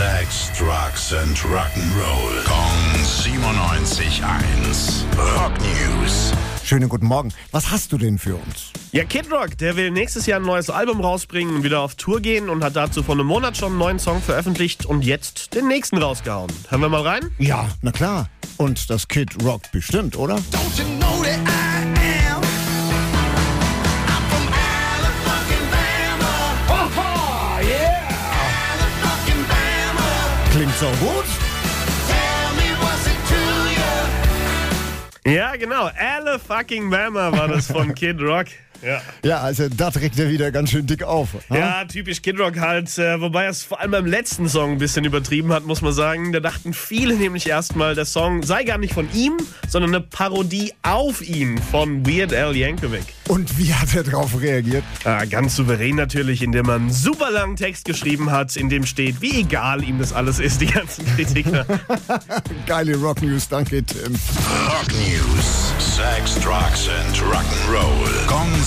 Sex, Drugs and Rock'n'Roll. Kong 97.1. Rock News. Schönen guten Morgen. Was hast du denn für uns? Ja, Kid Rock, der will nächstes Jahr ein neues Album rausbringen und wieder auf Tour gehen und hat dazu vor einem Monat schon einen neuen Song veröffentlicht und jetzt den nächsten rausgehauen. Hören wir mal rein? Ja, na klar. Und das Kid Rock bestimmt, oder? Don't you know that I Klingt so gut. Ja, genau. Alle fucking Mama war das von Kid Rock. Ja. Ja, also da trägt er wieder ganz schön dick auf. ha? Ja, typisch Kid Rock halt. Äh, wobei er es vor allem beim letzten Song ein bisschen übertrieben hat, muss man sagen. Da dachten viele nämlich erstmal, der Song sei gar nicht von ihm, sondern eine Parodie auf ihn von Weird Al Yankovic. Und wie hat er darauf reagiert? Ah, ganz souverän natürlich, indem man einen super langen Text geschrieben hat, in dem steht, wie egal ihm das alles ist, die ganzen Kritiker. Geile Rock News, danke Tim. Rock News. Sex, Drugs and Rock'n'Roll. Kong